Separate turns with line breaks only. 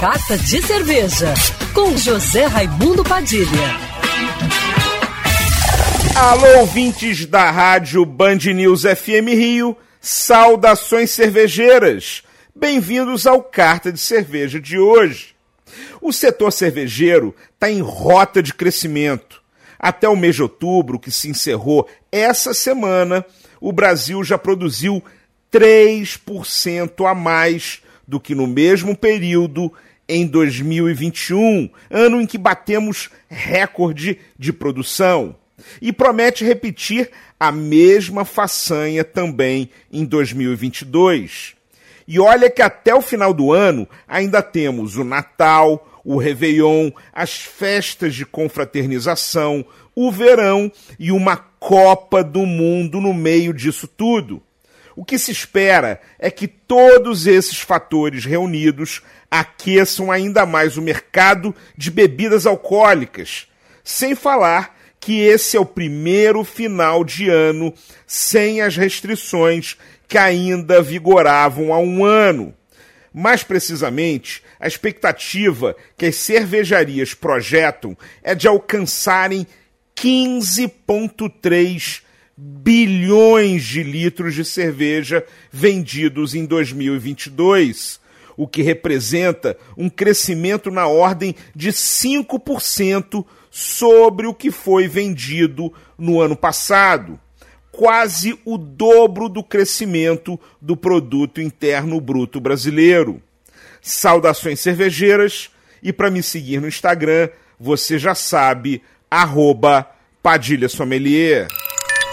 Carta de Cerveja, com José Raimundo Padilha.
Alô, ouvintes da rádio Band News FM Rio, saudações cervejeiras. Bem-vindos ao Carta de Cerveja de hoje. O setor cervejeiro está em rota de crescimento. Até o mês de outubro, que se encerrou essa semana, o Brasil já produziu 3% a mais do que no mesmo período em 2021, ano em que batemos recorde de produção. E promete repetir a mesma façanha também em 2022. E olha que até o final do ano ainda temos o Natal, o Réveillon, as festas de confraternização, o verão e uma Copa do Mundo no meio disso tudo. O que se espera é que todos esses fatores reunidos aqueçam ainda mais o mercado de bebidas alcoólicas, sem falar que esse é o primeiro final de ano sem as restrições que ainda vigoravam há um ano. Mais precisamente, a expectativa que as cervejarias projetam é de alcançarem 15,3 bilhões de litros de cerveja vendidos em 2022, o que representa um crescimento na ordem de 5% sobre o que foi vendido no ano passado, quase o dobro do crescimento do produto interno bruto brasileiro. Saudações cervejeiras e para me seguir no Instagram, você já sabe, arroba Padilha Sommelier.